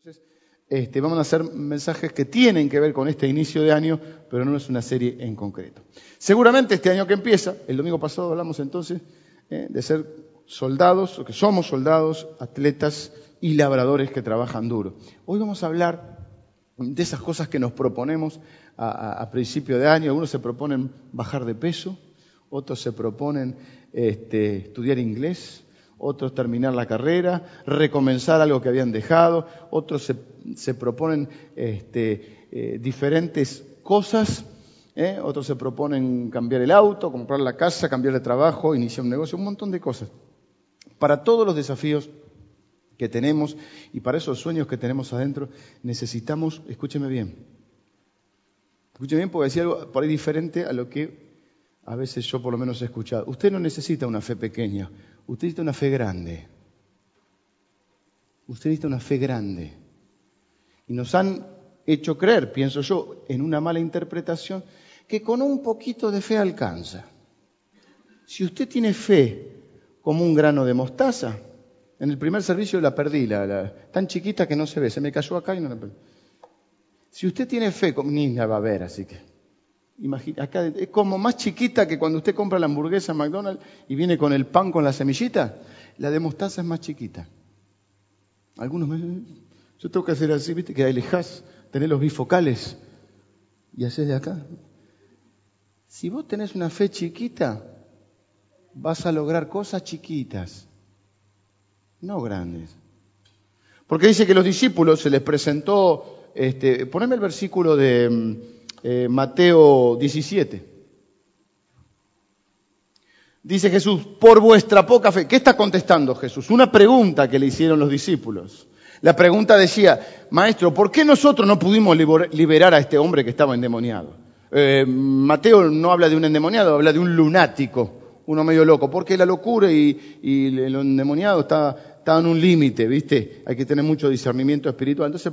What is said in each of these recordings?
Entonces, este, vamos a hacer mensajes que tienen que ver con este inicio de año, pero no es una serie en concreto. Seguramente este año que empieza, el domingo pasado hablamos entonces eh, de ser soldados, o que somos soldados, atletas y labradores que trabajan duro. Hoy vamos a hablar de esas cosas que nos proponemos a, principio de año. Algunos se proponen bajar de peso, otros se proponen este, estudiar inglés, otros terminar la carrera, recomenzar algo que habían dejado, otros se, proponen este, eh, diferentes cosas, ¿eh? otros se proponen cambiar el auto, comprar la casa, cambiar de trabajo, iniciar un negocio, un montón de cosas. Para todos los desafíos que tenemos y para esos sueños que tenemos adentro, necesitamos, escúcheme bien, escúcheme bien porque decía algo por ahí diferente a lo que a veces yo por lo menos he escuchado. Usted no necesita una fe pequeña, usted necesita una fe grande. Usted necesita una fe grande. Y nos han hecho creer, pienso yo, en una mala interpretación, que con un poquito de fe alcanza. Si usted tiene fe como un grano de mostaza, en el primer servicio la perdí, la, tan chiquita que no se ve, se me cayó acá y no la perdí. Si usted tiene fe, ni la va a ver, así que acá es como más chiquita que cuando usted compra la hamburguesa en McDonald's y viene con el pan con la semillita. La de mostaza es más chiquita. Algunos me yo tengo que hacer así, viste, que alejas, tener los bifocales y haces de acá. Si vos tenés una fe chiquita, vas a lograr cosas chiquitas, no grandes. Porque dice que los discípulos se les presentó, este, poneme el versículo de mm, eh, Mateo 17. Dice Jesús, por vuestra poca fe. ¿Qué está contestando Jesús? Una pregunta que le hicieron los discípulos. La pregunta decía, maestro, ¿por qué nosotros no pudimos liberar a este hombre que estaba endemoniado? Eh, Mateo no habla de un endemoniado, habla de un lunático, uno medio loco, porque la locura y, el endemoniado está, está en un límite, ¿viste? Hay que tener mucho discernimiento espiritual. Entonces,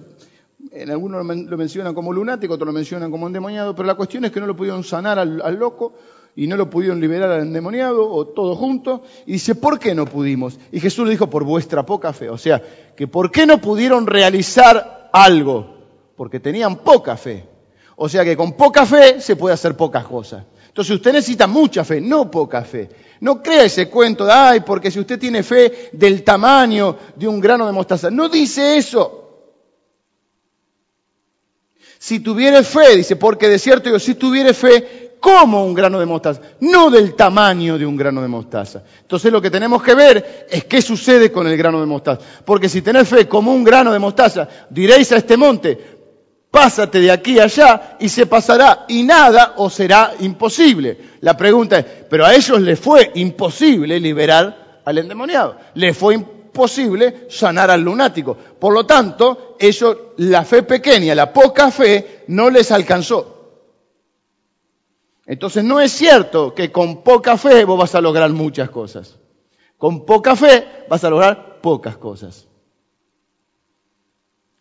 en algunos lo mencionan como lunático, otros lo mencionan como endemoniado, pero la cuestión es que no lo pudieron sanar al, loco y no lo pudieron liberar al endemoniado o todo junto. Y dice, ¿por qué no pudimos? Y Jesús le dijo, por vuestra poca fe. O sea, que ¿por qué no pudieron realizar algo? Porque tenían poca fe. O sea que con poca fe se puede hacer pocas cosas. Entonces usted necesita mucha fe, no poca fe. No crea ese cuento de, ay, porque si usted tiene fe del tamaño de un grano de mostaza. No dice eso. Si tuviere fe, dice, porque de cierto digo, si tuviere fe, como un grano de mostaza, no del tamaño de un grano de mostaza. Entonces lo que tenemos que ver es qué sucede con el grano de mostaza. Porque si tenés fe como un grano de mostaza, diréis a este monte, pásate de aquí a allá y se pasará y nada os será imposible. La pregunta es, pero a ellos les fue imposible liberar al endemoniado. Les fue imposible posible sanar al lunático. Por lo tanto, eso, la fe pequeña, la poca fe, no les alcanzó. Entonces no es cierto que con poca fe vos vas a lograr muchas cosas. Con poca fe vas a lograr pocas cosas.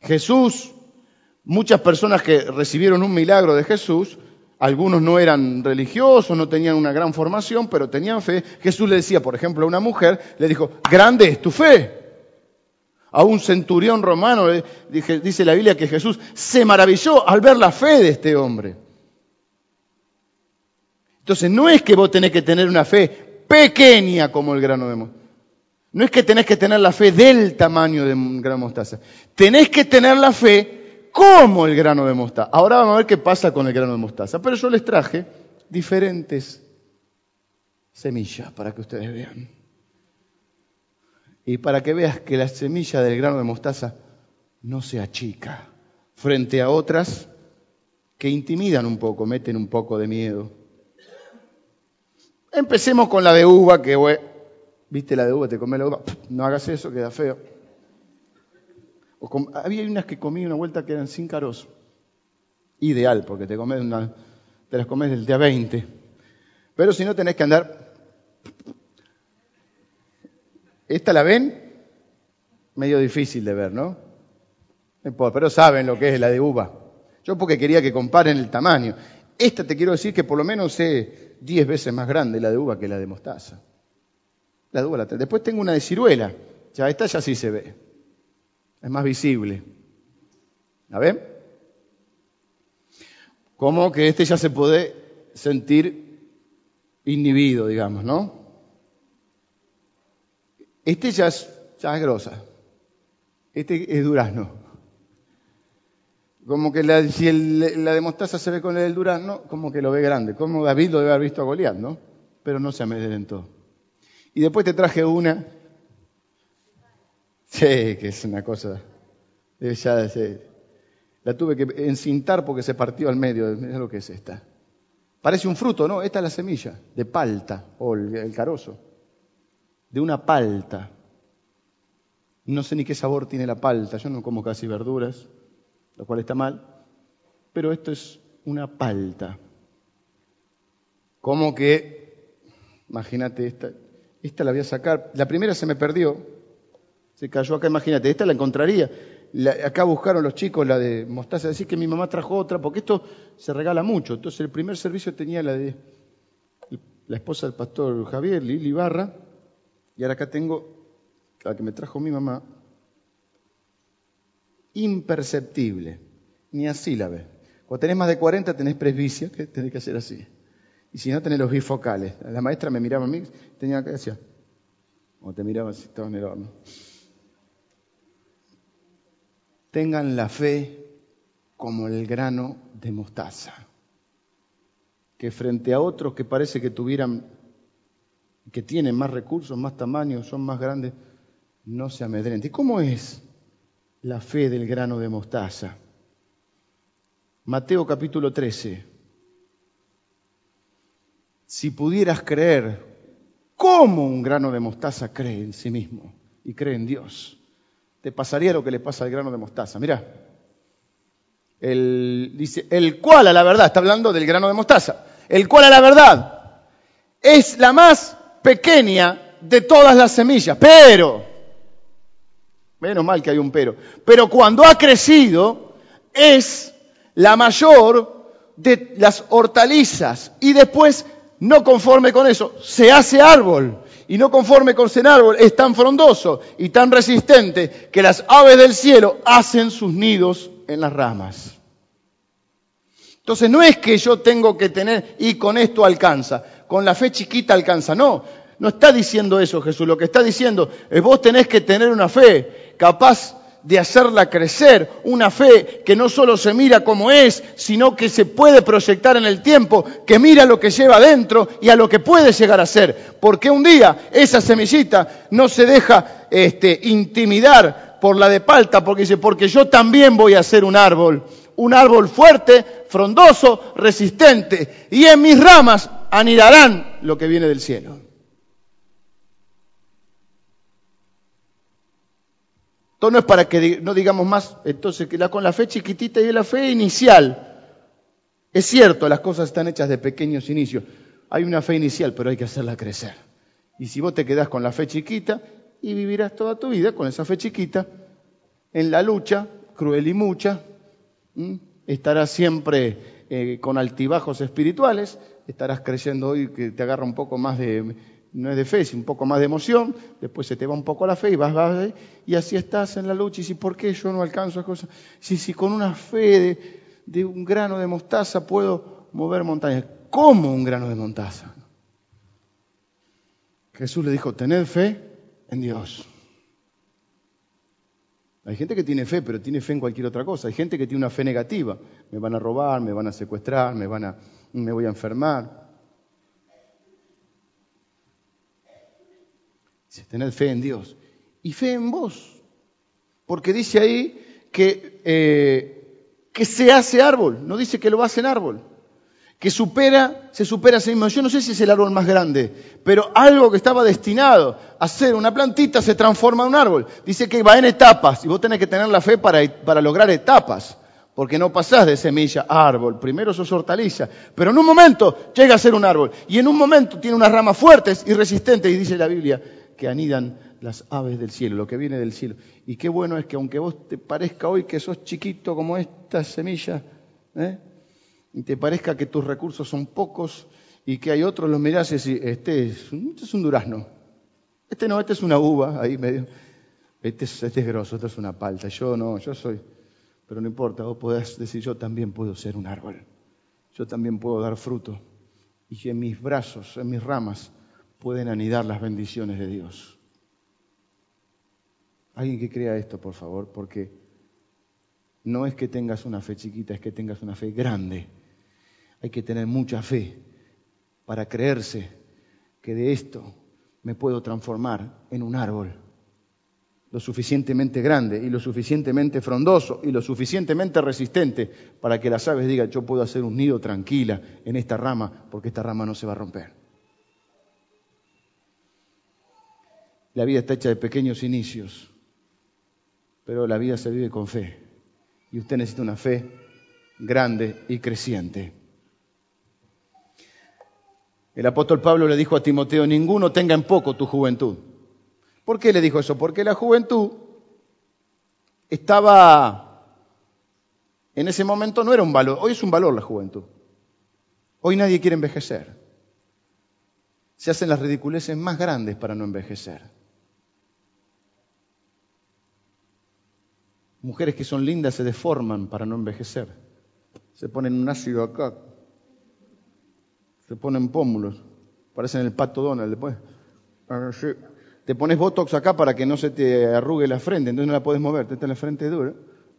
Jesús, muchas personas que recibieron un milagro de Jesús, algunos no eran religiosos, no tenían una gran formación, pero tenían fe. Jesús le decía, por ejemplo, a una mujer, le dijo, grande es tu fe. A un centurión romano, dice la Biblia que Jesús se maravilló al ver la fe de este hombre. Entonces, no es que vos tenés que tener una fe pequeña como el grano de mostaza. No es que tenés que tener la fe del tamaño de un grano de mostaza. Tenés que tener la fe como el grano de mostaza. Ahora vamos a ver qué pasa con el grano de mostaza. Pero yo les traje diferentes semillas para que ustedes vean. Y para que veas que la semilla del grano de mostaza no se achica frente a otras que intimidan un poco, meten un poco de miedo. Empecemos con la de uva, que, viste la de uva, te comes la uva, no hagas eso, queda feo había unas que comí una vuelta que eran sin carozo. Ideal, porque te, te las comes del día 20. Pero si no tenés que andar... ¿Esta la ven? Medio difícil de ver, ¿no? Pero saben lo que es la de uva. Yo porque quería que comparen el tamaño. Esta te quiero decir que por lo menos es 10 veces más grande la de uva que la de mostaza. La de uva la Después tengo una de ciruela. Ya esta ya sí se ve es más visible. ¿A ver? Como que este ya se puede sentir inhibido, digamos, ¿no? Este ya es, ya es grosa. Este es durazno. Como que la, si la de mostaza se ve con el del durazno, como que lo ve grande. Como David lo debe haber visto a Goliat, ¿no? Pero no se amedrentó. Y después te traje una. Sí, que es una cosa. Ya, la tuve que encintar porque se partió al medio. Mira lo que es esta. Parece un fruto, ¿no? Esta es la semilla de palta o el, carozo. De una palta. No sé ni qué sabor tiene la palta. Yo no como casi verduras, lo cual está mal. Pero esto es una palta. Como que, imagínate esta, esta la voy a sacar. La primera se me perdió, se cayó acá, imagínate, esta la encontraría. acá buscaron los chicos la de mostaza, decir que mi mamá trajo otra, porque esto se regala mucho. Entonces el primer servicio tenía la de la esposa del pastor Javier, Lili Barra, y ahora acá tengo la que me trajo mi mamá, imperceptible, ni así la ves. Cuando tenés más de 40 tenés presbicia, que tenés que hacer así. Y si no, tenés los bifocales. La maestra me miraba a mí, tenía que decir, o te miraba así, estaba en el horno. Tengan la fe como el grano de mostaza, que frente a otros que parece que tuvieran, que tienen más recursos, más tamaño, son más grandes, no se amedrente. ¿Y cómo es la fe del grano de mostaza? Mateo capítulo 13. Si pudieras creer, ¿cómo un grano de mostaza cree en sí mismo y cree en Dios? Te pasaría lo que le pasa al grano de mostaza. Mira, dice, el cual a la verdad, está hablando del grano de mostaza, el cual a la verdad es la más pequeña de todas las semillas, pero Menos mal que hay un pero. Pero cuando ha crecido es la mayor de las hortalizas. Y después, no conforme con eso, se hace árbol. Y no conforme con ser árbol, es tan frondoso y tan resistente que las aves del cielo hacen sus nidos en las ramas. Entonces no es que yo tengo que tener y con esto alcanza, con la fe chiquita alcanza, no, no está diciendo eso Jesús, lo que está diciendo es vos tenés que tener una fe capaz de hacerla crecer, una fe que no solo se mira como es, sino que se puede proyectar en el tiempo, que mira lo que lleva adentro y a lo que puede llegar a ser. Porque un día esa semillita no se deja este, intimidar por la de palta, porque dice, porque yo también voy a ser un árbol, un árbol fuerte, frondoso, resistente, y en mis ramas anidarán lo que viene del cielo. Esto no es para que no digamos más, entonces, que la, con la fe chiquitita y la fe inicial. Es cierto, las cosas están hechas de pequeños inicios. Hay una fe inicial, pero hay que hacerla crecer. Y si vos te quedás con la fe chiquita y vivirás toda tu vida con esa fe chiquita, en la lucha, cruel y mucha, estarás siempre eh, con altibajos espirituales, estarás creyendo hoy que te agarra un poco más de no es de fe, es un poco más de emoción, después se te va un poco la fe y vas, vas y así estás en la lucha. Y si, ¿por qué yo no alcanzo las cosas? Si, si con una fe de, un grano de mostaza puedo mover montañas. ¿Cómo un grano de mostaza? Jesús le dijo, tened fe en Dios. Hay gente que tiene fe, pero tiene fe en cualquier otra cosa. Hay gente que tiene una fe negativa. Me van a robar, me van a secuestrar, me, van a, me voy a enfermar. Tener fe en Dios. Y fe en vos. Porque dice ahí que, eh, que se hace árbol, no dice que lo hace en árbol. Que supera, se supera a sí mismo. Yo no sé si es el árbol más grande, pero algo que estaba destinado a ser una plantita se transforma en un árbol. Dice que va en etapas y vos tenés que tener la fe para, para lograr etapas porque no pasás de semilla a árbol. Primero sos hortaliza, pero en un momento llega a ser un árbol. Y en un momento tiene unas ramas fuertes y resistentes, y dice la Biblia que anidan las aves del cielo, lo que viene del cielo. Y qué bueno es que aunque vos te parezca hoy que sos chiquito como esta semilla, ¿eh? y te parezca que tus recursos son pocos y que hay otros, los mirás y decís, este es, este es un durazno, este no, este es una uva, ahí medio, este es, este es grosso, este es una palta, yo no, yo soy Pero no importa, vos podés decir, yo también puedo ser un árbol. Yo también puedo dar fruto. Y en mis brazos, en mis ramas, pueden anidar las bendiciones de Dios. Alguien que crea esto, por favor, porque no es que tengas una fe chiquita, es que tengas una fe grande. Hay que tener mucha fe para creerse que de esto me puedo transformar en un árbol lo suficientemente grande y lo suficientemente frondoso y lo suficientemente resistente para que las aves digan, yo puedo hacer un nido tranquila en esta rama porque esta rama no se va a romper. La vida está hecha de pequeños inicios, pero la vida se vive con fe. Y usted necesita una fe grande y creciente. El apóstol Pablo le dijo a Timoteo, ninguno tenga en poco tu juventud. ¿Por qué le dijo eso? Porque la juventud estaba, en ese momento no era un valor, hoy es un valor la juventud. Hoy nadie quiere envejecer. Se hacen las ridiculeces más grandes para no envejecer. Mujeres que son lindas se deforman para no envejecer. Se ponen un ácido acá, se ponen pómulos, parecen el pato Donald después. Te pones botox acá para que no se te arrugue la frente, entonces no la puedes mover, te está la frente dura,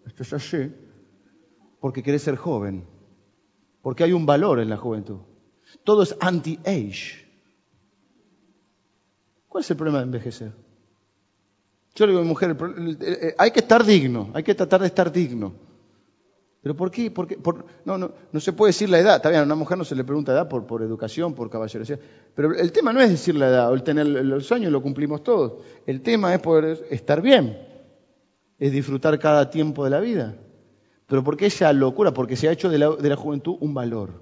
esto es así, porque querés ser joven, porque hay un valor en la juventud. Todo es anti-age. ¿Cuál es el problema de envejecer? Yo le digo a mi mujer, hay que estar digno, hay que tratar de estar digno. ¿Pero por qué? no, no, no, se puede decir la edad. Está bien, a una mujer no se le pregunta edad por, por educación, por caballerosidad. Pero el tema no es decir la edad, o el tener los sueños lo cumplimos todos. El tema es poder estar bien, es disfrutar cada tiempo de la vida. Pero ¿por qué esa locura? Porque se ha hecho de la, de la juventud un valor.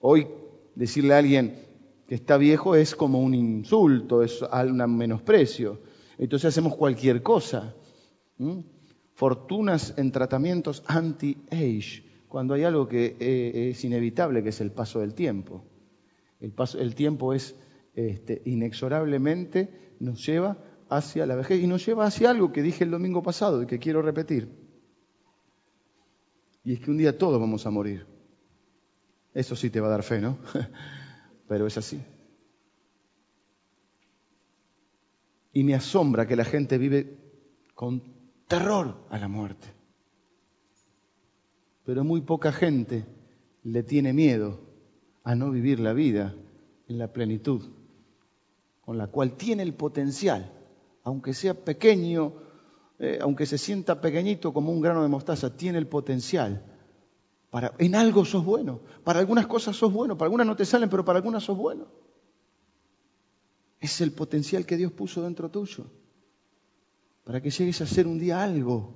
Hoy decirle a alguien que está viejo es como un insulto, es un menosprecio. Entonces hacemos cualquier cosa fortunas en tratamientos anti-age, cuando hay algo que eh, es inevitable, que es el paso del tiempo. El, paso, tiempo es este, inexorablemente nos lleva hacia la vejez y nos lleva hacia algo que dije el domingo pasado y que quiero repetir. Y es que un día todos vamos a morir. Eso sí te va a dar fe, ¿no? Pero es así. Y me asombra que la gente vive con terror a la muerte. Pero muy poca gente le tiene miedo a no vivir la vida en la plenitud, con la cual tiene el potencial, aunque sea pequeño, eh, aunque se sienta pequeñito como un grano de mostaza, tiene el potencial. Para, en algo sos bueno, para algunas cosas sos bueno, para algunas no te salen, pero para algunas sos bueno. Es el potencial que Dios puso dentro tuyo para que llegues a ser un día algo.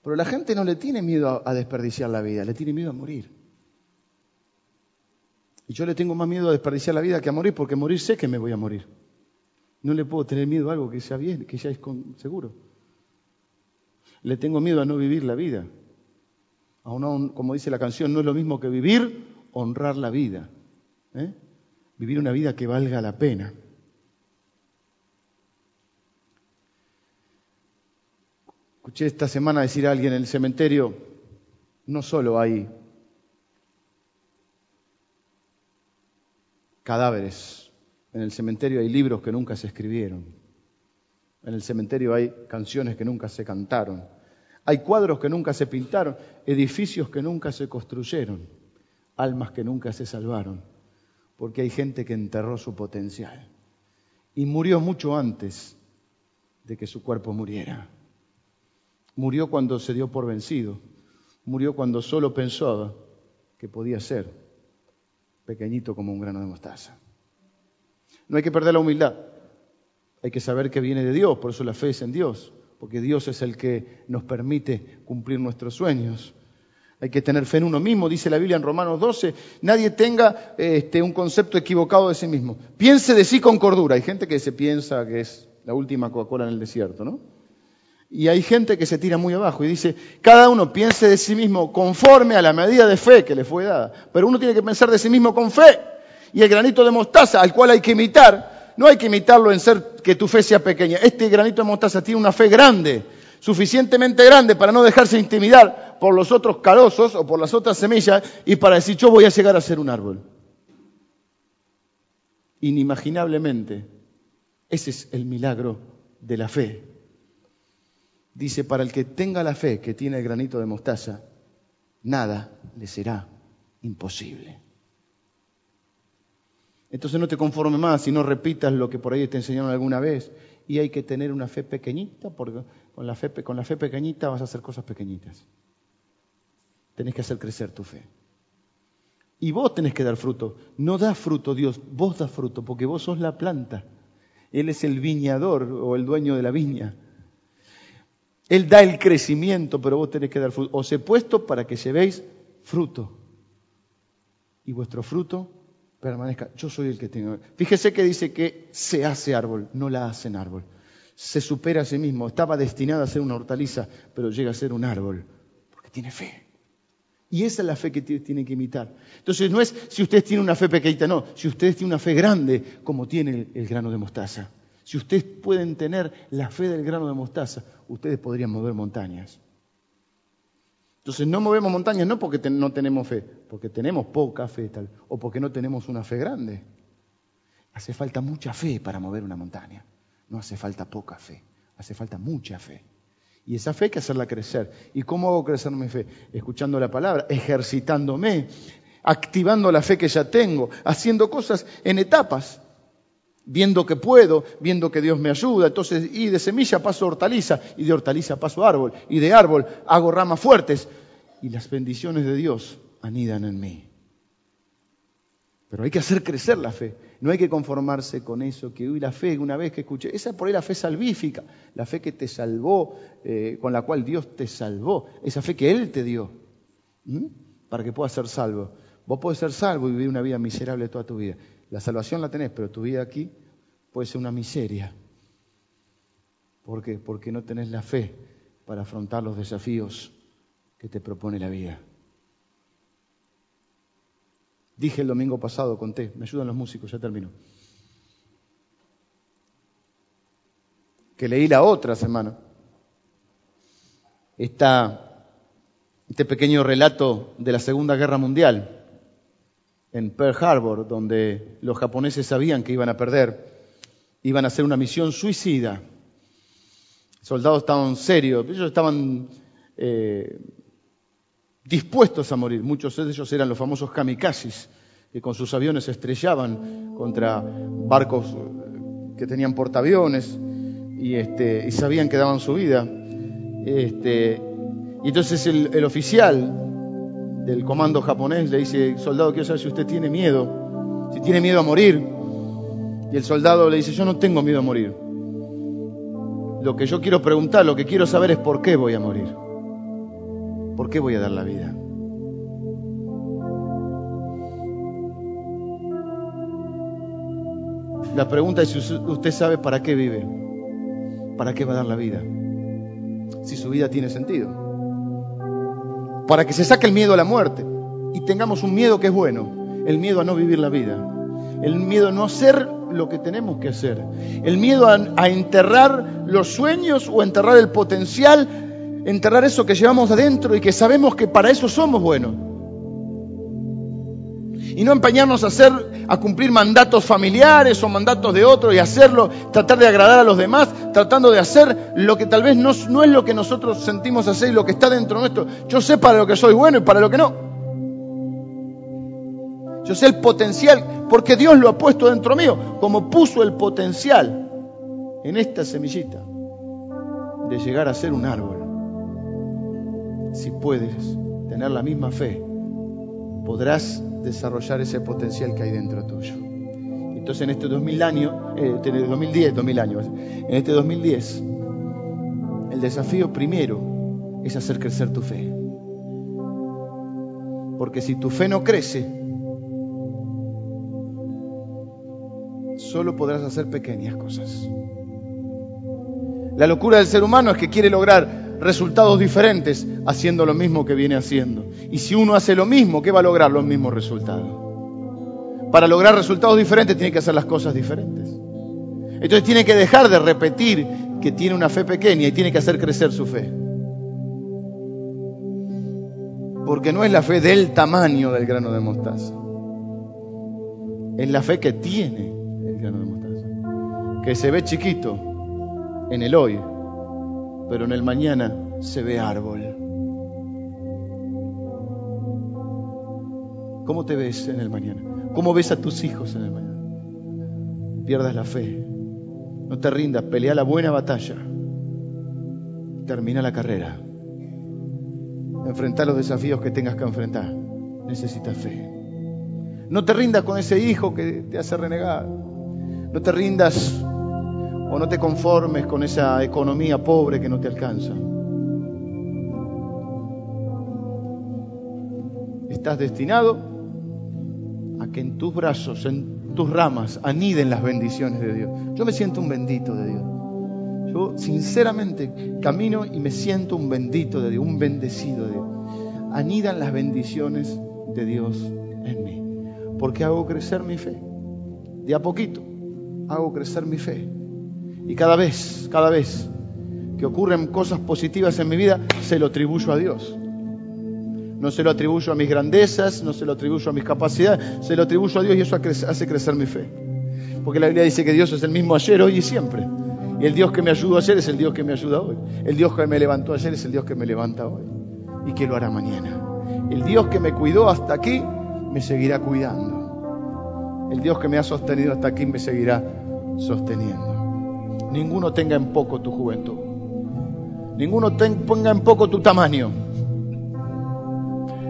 Pero la gente no le tiene miedo a, desperdiciar la vida, le tiene miedo a morir. Y yo le tengo más miedo a desperdiciar la vida que a morir, porque morir sé que me voy a morir. No le puedo tener miedo a algo que sea bien, que ya es seguro. Le tengo miedo a no vivir la vida. Aún, como dice la canción, no es lo mismo que vivir, honrar la vida. ¿eh? Vivir una vida que valga la pena. Escuché esta semana decir a alguien en el cementerio, no solo hay cadáveres, en el cementerio hay libros que nunca se escribieron, en el cementerio hay canciones que nunca se cantaron, hay cuadros que nunca se pintaron, edificios que nunca se construyeron, almas que nunca se salvaron, porque hay gente que enterró su potencial y murió mucho antes de que su cuerpo muriera. Murió cuando se dio por vencido. Murió cuando solo pensaba que podía ser pequeñito como un grano de mostaza. No hay que perder la humildad. Hay que saber que viene de Dios, por eso la fe es en Dios, porque Dios es el que nos permite cumplir nuestros sueños. Hay que tener fe en uno mismo, dice la Biblia en Romanos 12. Nadie tenga este, un concepto equivocado de sí mismo. Piense de sí con cordura. Hay gente que se piensa que es la última Coca-Cola en el desierto, ¿no? Y hay gente que se tira muy abajo y dice, cada uno piense de sí mismo conforme a la medida de fe que le fue dada. Pero uno tiene que pensar de sí mismo con fe. Y el granito de mostaza al cual hay que imitar, no hay que imitarlo en ser que tu fe sea pequeña. Este granito de mostaza tiene una fe grande. suficientemente grande para no dejarse intimidar por los otros carosos o por las otras semillas y para decir yo voy a llegar a ser un árbol. Inimaginablemente, ese es el milagro de la fe. Dice, para el que tenga la fe que tiene el granito de mostaza, nada le será imposible. Entonces no te conformes más y no repitas lo que por ahí te enseñaron alguna vez. Y hay que tener una fe pequeñita, porque con la fe, con la fe pequeñita vas a hacer cosas pequeñitas. Tenés que hacer crecer tu fe. Y vos tenés que dar fruto. No da fruto Dios, vos das fruto, porque vos sos la planta. Él es el viñador o el dueño de la viña. Él da el crecimiento, pero vos tenés que dar fruto. Os he puesto para que llevéis fruto. Y vuestro fruto permanezca. Yo soy el que tengo. Fíjese que dice que se hace árbol, no la hacen árbol. Se supera a sí mismo. Estaba destinado a ser una hortaliza, pero llega a ser un árbol, porque tiene fe. Y esa es la fe que tiene que imitar. Entonces no es si ustedes tienen una fe pequeñita, no. Si ustedes tienen una fe grande, como tiene el grano de mostaza. Si ustedes pueden tener la fe del grano de mostaza, ustedes podrían mover montañas. Entonces no movemos montañas no porque no tenemos fe, porque tenemos poca fe tal, o porque no tenemos una fe grande. Hace falta mucha fe para mover una montaña. No hace falta poca fe, hace falta mucha fe. Y esa fe hay que hacerla crecer. ¿Y cómo hago crecer mi fe? Escuchando la palabra, ejercitándome, activando la fe que ya tengo, haciendo cosas en etapas viendo que puedo, viendo que Dios me ayuda. Entonces, y de semilla paso hortaliza, y de hortaliza paso árbol, y de árbol hago ramas fuertes, y las bendiciones de Dios anidan en mí. Pero hay que hacer crecer la fe. No hay que conformarse con eso, que hoy la fe, una vez que escuché, esa es por ahí la fe salvífica, la fe que te salvó, eh, con la cual Dios te salvó, esa fe que Él te dio, para que puedas ser salvo. Vos podés ser salvo y vivir una vida miserable toda tu vida. La salvación la tenés, pero tu vida aquí puede ser una miseria. ¿Por qué? Porque no tenés la fe para afrontar los desafíos que te propone la vida. Dije el domingo pasado, conté, me ayudan los músicos, ya termino. Que leí la otra semana. Esta, este pequeño relato de la Segunda Guerra Mundial en Pearl Harbor, donde los japoneses sabían que iban a perder, iban a hacer una misión suicida. soldados estaban serios, ellos estaban eh, dispuestos a morir. Muchos de ellos eran los famosos kamikazes, que con sus aviones estrellaban contra barcos que tenían portaaviones y, este, y sabían que daban su vida. Este, y entonces el oficial del comando japonés le dice, soldado, quiero saber si usted tiene miedo, si tiene miedo a morir. Y el soldado le dice, yo no tengo miedo a morir. Lo que yo quiero preguntar, lo que quiero saber es por qué voy a morir. ¿Por qué voy a dar la vida? La pregunta es si usted sabe para qué vive, para qué va a dar la vida, si su vida tiene sentido para que se saque el miedo a la muerte y tengamos un miedo que es bueno, el miedo a no vivir la vida, el miedo a no hacer lo que tenemos que hacer, el miedo a, enterrar los sueños o enterrar el potencial, enterrar eso que llevamos adentro y que sabemos que para eso somos buenos. Y no empeñarnos a hacer, a cumplir mandatos familiares o mandatos de otros y hacerlo, tratar de agradar a los demás, tratando de hacer lo que tal vez no, es lo que nosotros sentimos hacer y lo que está dentro nuestro. Yo sé para lo que soy bueno y para lo que no. Yo sé el potencial, porque Dios lo ha puesto dentro mío, como puso el potencial en esta semillita de llegar a ser un árbol. Si puedes tener la misma fe, podrás desarrollar ese potencial que hay dentro tuyo. Entonces en este 2000 año, eh, 2010, 2000 años, en este 2010, el desafío primero es hacer crecer tu fe. Porque si tu fe no crece, solo podrás hacer pequeñas cosas. La locura del ser humano es que quiere lograr resultados diferentes haciendo lo mismo que viene haciendo. Y si uno hace lo mismo, ¿qué va a lograr los mismos resultados? Para lograr resultados diferentes tiene que hacer las cosas diferentes. Entonces tiene que dejar de repetir que tiene una fe pequeña y tiene que hacer crecer su fe. Porque no es la fe del tamaño del grano de mostaza. Es la fe que tiene el grano de mostaza. Que se ve chiquito en el hoy, pero en el mañana se ve árbol. ¿Cómo te ves en el mañana? ¿Cómo ves a tus hijos en el? Pierdas la fe. No te rindas, pelea la buena batalla. Termina la carrera. Enfrenta los desafíos que tengas que enfrentar. Necesitas fe. No te rindas con ese hijo que te hace renegar. No te rindas o no te conformes con esa economía pobre que no te alcanza. Estás destinado que en tus brazos, en tus ramas, aniden las bendiciones de Dios. Yo me siento un bendito de Dios. Yo sinceramente camino y me siento un bendito de Dios, un bendecido de Dios. Anidan las bendiciones de Dios en mí. Porque hago crecer mi fe. De a poquito hago crecer mi fe. Y cada vez, cada vez que ocurren cosas positivas en mi vida, se lo atribuyo a Dios. No se lo atribuyo a mis grandezas, no se lo atribuyo a mis capacidades, se lo atribuyo a Dios y eso hace crecer mi fe. Porque la Biblia dice que Dios es el mismo ayer, hoy y siempre. Y el Dios que me ayudó ayer es el Dios que me ayuda hoy. El Dios que me levantó ayer es el Dios que me levanta hoy. Y que lo hará mañana. El Dios que me cuidó hasta aquí me seguirá cuidando. El Dios que me ha sostenido hasta aquí me seguirá sosteniendo. Ninguno tenga en poco tu juventud. Ninguno ponga en poco tu tamaño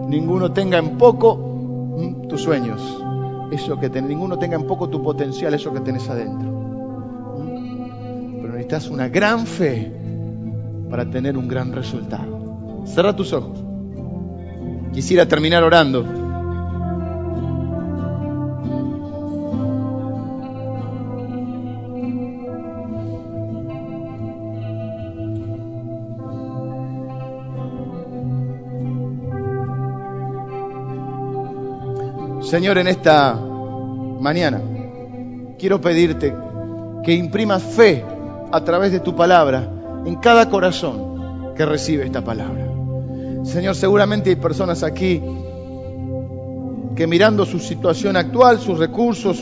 ninguno tenga en poco mm, tus sueños, eso que ninguno tenga en poco tu potencial, eso que tenés adentro. Mm. Pero necesitas una gran fe para tener un gran resultado. Cierra tus ojos. Quisiera terminar orando. Señor, en esta mañana quiero pedirte que imprimas fe a través de tu palabra en cada corazón que recibe esta palabra. Señor, seguramente hay personas aquí que mirando su situación actual, sus recursos,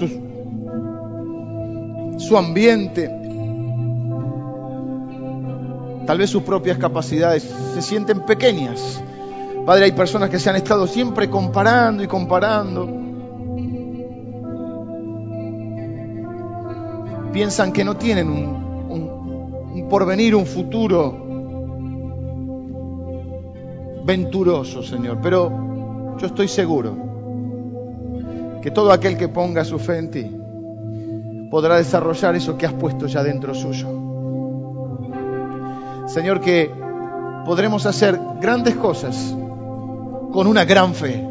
su ambiente, tal vez sus propias capacidades, se sienten pequeñas Padre, hay personas que se han estado siempre comparando y comparando. Piensan que no tienen un, porvenir, un futuro venturoso, Señor. Pero yo estoy seguro que todo aquel que ponga su fe en ti podrá desarrollar eso que has puesto ya dentro suyo. Señor, que podremos hacer grandes cosas con una gran fe.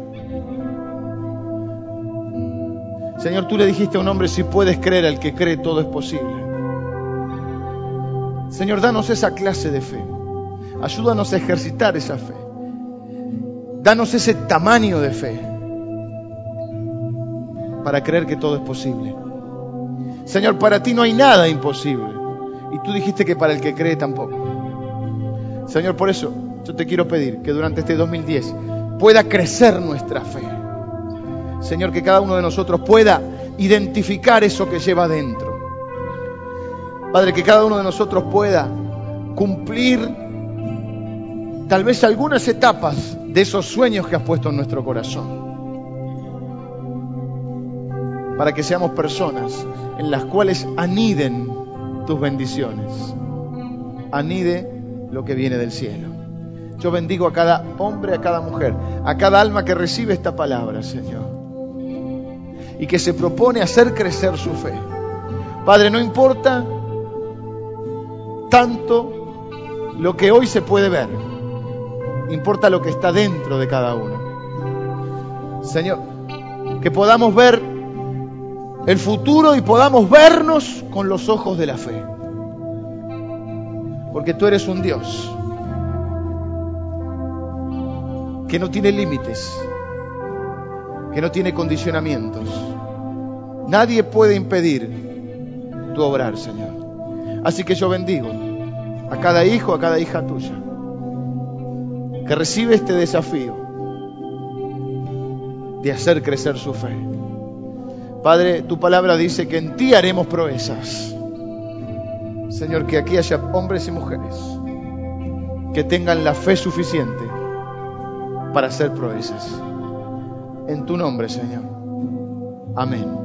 Señor, tú le dijiste a un hombre, si puedes creer, al que cree todo es posible. Señor, danos esa clase de fe. Ayúdanos a ejercitar esa fe. Danos ese tamaño de fe para creer que todo es posible. Señor, para ti no hay nada imposible. Y tú dijiste que para el que cree tampoco. Señor, por eso yo te quiero pedir que durante este 2010 pueda crecer nuestra fe. Señor, que cada uno de nosotros pueda identificar eso que lleva dentro. Padre, que cada uno de nosotros pueda cumplir tal vez algunas etapas de esos sueños que has puesto en nuestro corazón. Para que seamos personas en las cuales aniden tus bendiciones. Anide lo que viene del cielo. Yo bendigo a cada hombre, a cada mujer, a cada alma que recibe esta palabra, Señor. Y que se propone hacer crecer su fe. Padre, no importa tanto lo que hoy se puede ver, importa lo que está dentro de cada uno. Señor, que podamos ver el futuro y podamos vernos con los ojos de la fe. Porque tú eres un Dios que no tiene límites, que no tiene condicionamientos. Nadie puede impedir tu obrar, Señor. Así que yo bendigo a cada hijo, a cada hija tuya, que recibe este desafío de hacer crecer su fe. Padre, tu palabra dice que en ti haremos proezas. Señor, que aquí haya hombres y mujeres que tengan la fe suficiente para hacer proezas. En tu nombre, Señor. Amén.